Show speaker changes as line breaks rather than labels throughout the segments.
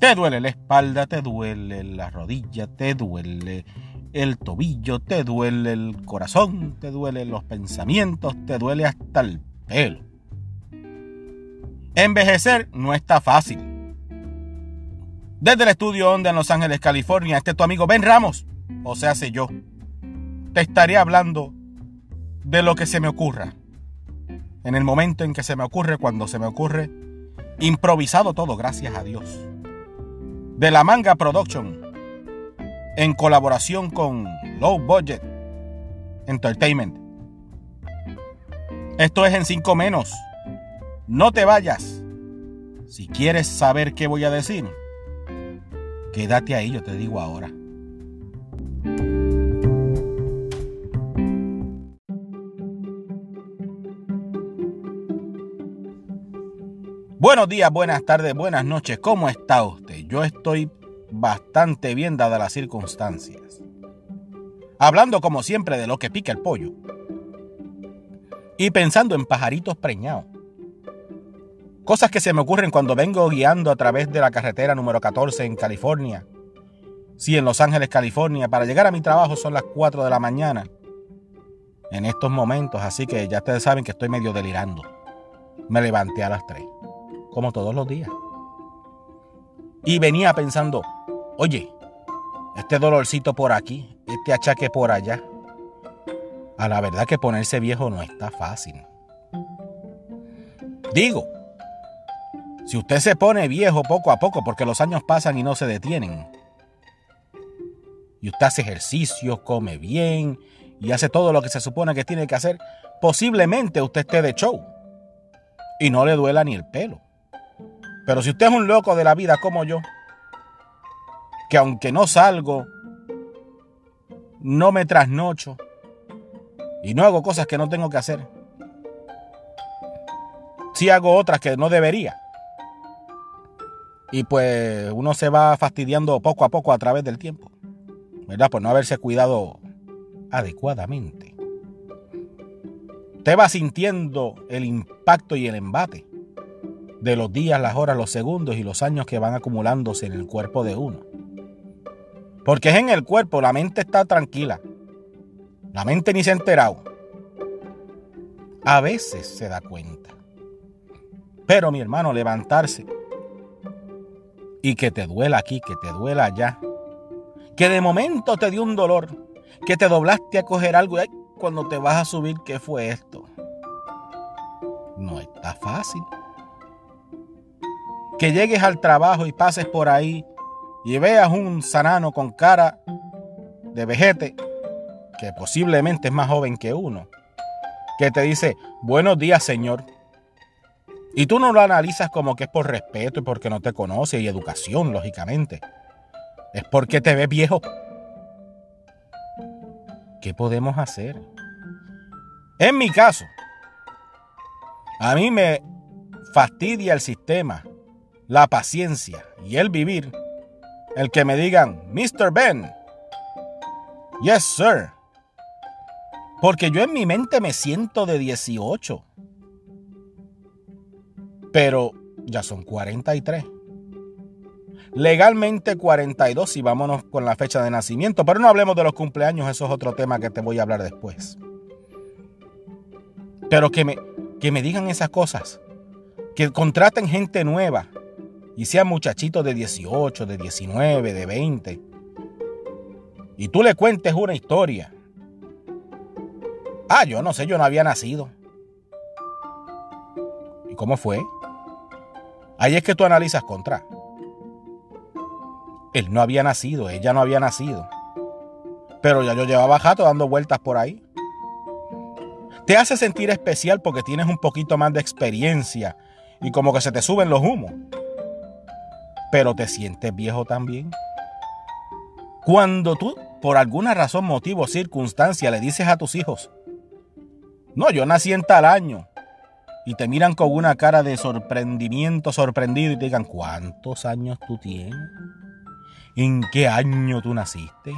Te duele la espalda, te duele la rodilla, te duele el tobillo, te duele el corazón, te duelen los pensamientos, te duele hasta el pelo. Envejecer no está fácil. Desde el estudio Onda en Los Ángeles, California, este es tu amigo Ben Ramos, o sea, sé yo. Te estaré hablando de lo que se me ocurra. En el momento en que se me ocurre, cuando se me ocurre, improvisado todo, gracias a Dios de la Manga Production en colaboración con Low Budget Entertainment. Esto es en 5 menos. No te vayas. Si quieres saber qué voy a decir, quédate ahí, yo te digo ahora. Buenos días, buenas tardes, buenas noches. ¿Cómo está usted? Yo estoy bastante bien dadas las circunstancias. Hablando como siempre de lo que pica el pollo. Y pensando en pajaritos preñados. Cosas que se me ocurren cuando vengo guiando a través de la carretera número 14 en California. Sí, en Los Ángeles, California. Para llegar a mi trabajo son las 4 de la mañana. En estos momentos, así que ya ustedes saben que estoy medio delirando. Me levanté a las 3 como todos los días. Y venía pensando, oye, este dolorcito por aquí, este achaque por allá. A la verdad que ponerse viejo no está fácil. Digo, si usted se pone viejo poco a poco porque los años pasan y no se detienen, y usted hace ejercicio, come bien y hace todo lo que se supone que tiene que hacer, posiblemente usted esté de show y no le duela ni el pelo. Pero si usted es un loco de la vida como yo, que aunque no salgo, no me trasnocho y no hago cosas que no tengo que hacer, sí hago otras que no debería. Y pues uno se va fastidiando poco a poco a través del tiempo, ¿verdad? Por no haberse cuidado adecuadamente. Usted va sintiendo el impacto y el embate de los días, las horas, los segundos y los años que van acumulándose en el cuerpo de uno. Porque es en el cuerpo, la mente está tranquila. La mente ni se ha enterado. A veces se da cuenta. Pero mi hermano, levantarse y que te duela aquí, que te duela allá. Que de momento te dio un dolor, que te doblaste a coger algo y cuando te vas a subir, ¿qué fue esto? No está fácil que llegues al trabajo y pases por ahí y veas un sanano con cara de vejete, que posiblemente es más joven que uno, que te dice, buenos días señor. Y tú no lo analizas como que es por respeto y porque no te conoce y educación, lógicamente. Es porque te ves viejo. ¿Qué podemos hacer? En mi caso, a mí me fastidia el sistema la paciencia y el vivir, el que me digan, Mr. Ben, yes, sir. Porque yo en mi mente me siento de 18. Pero ya son 43. Legalmente 42 y vámonos con la fecha de nacimiento. Pero no hablemos de los cumpleaños, eso es otro tema que te voy a hablar después. Pero que me, que me digan esas cosas. Que contraten gente nueva y sean muchachitos de 18, de 19, de 20, y tú le cuentes una historia. Ah, yo no sé, yo no había nacido. ¿Y cómo fue? Ahí es que tú analizas contra. Él no había nacido, ella no había nacido. Pero ya yo llevaba jato dando vueltas por ahí. Te hace sentir especial porque tienes un poquito más de experiencia y como que se te suben los humos pero te sientes viejo también. Cuando tú, por alguna razón, motivo, circunstancia, le dices a tus hijos, no, yo nací en tal año, y te miran con una cara de sorprendimiento, sorprendido, y te digan, ¿cuántos años tú tienes? ¿En qué año tú naciste?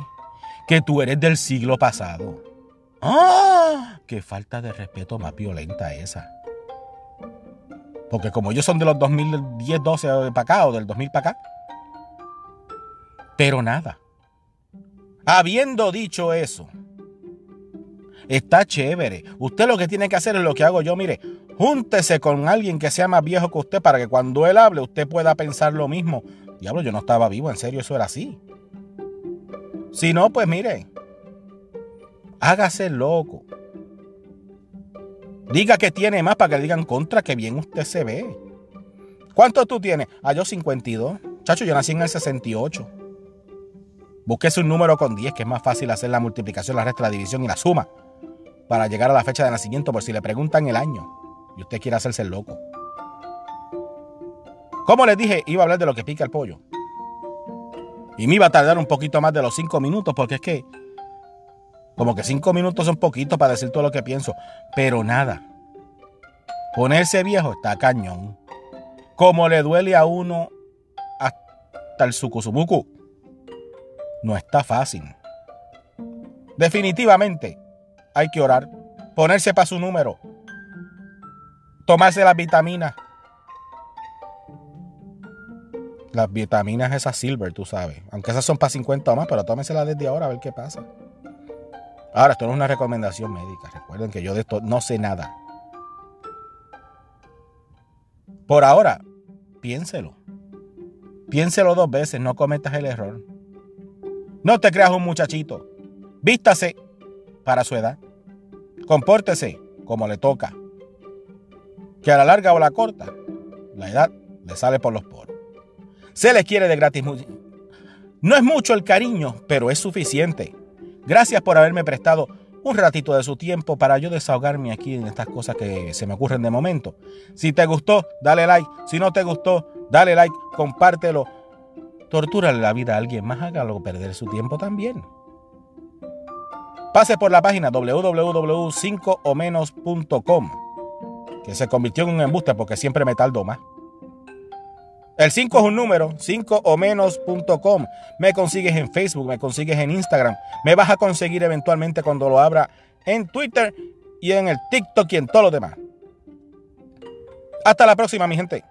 Que tú eres del siglo pasado. ¡Ah! ¡Qué falta de respeto más violenta esa! Porque como ellos son de los 2010, 12 para acá o del 2000 para acá, Pero nada. Habiendo dicho eso, está chévere. Usted lo que tiene que hacer es lo que hago yo. Mire, júntese con alguien que sea más viejo que usted para que cuando él hable usted pueda pensar lo mismo. Diablo, yo no estaba vivo, en serio, eso era así. Si no, pues mire, hágase loco. Diga que tiene más para que le digan contra que bien usted se ve. ¿Cuánto tú tienes? Ah, yo 52. Chacho, yo nací en el 68. Búsquese un número con 10, que es más fácil hacer la multiplicación, la resta, la división y la suma para llegar a la fecha de nacimiento por si le preguntan el año y usted quiere hacerse el loco. Como les dije, iba a hablar de lo que pica el pollo. Y me iba a tardar un poquito más de los 5 minutos porque es que como que 5 minutos son poquitos para decir todo lo que pienso. Pero nada. Ponerse viejo está cañón. Como le duele a uno hasta el sucusumucu. No está fácil. Definitivamente hay que orar, ponerse para su número, tomarse las vitaminas. Las vitaminas esas silver, tú sabes. Aunque esas son para 50 o más, pero tómenselas desde ahora a ver qué pasa. Ahora, esto no es una recomendación médica. Recuerden que yo de esto no sé nada. Por ahora, piénselo. Piénselo dos veces, no cometas el error. No te creas un muchachito. Vístase para su edad. Compórtese como le toca. Que a la larga o la corta, la edad le sale por los poros. Se les quiere de gratis. No es mucho el cariño, pero es suficiente. Gracias por haberme prestado un ratito de su tiempo para yo desahogarme aquí en estas cosas que se me ocurren de momento. Si te gustó, dale like. Si no te gustó, dale like, compártelo. Tortúrale la vida a alguien más, hágalo perder su tiempo también. Pase por la página www.5omenos.com, que se convirtió en un embuste porque siempre me tardo más. El 5 es un número, 5omenos.com. Me consigues en Facebook, me consigues en Instagram. Me vas a conseguir eventualmente cuando lo abra en Twitter y en el TikTok y en todo lo demás. Hasta la próxima, mi gente.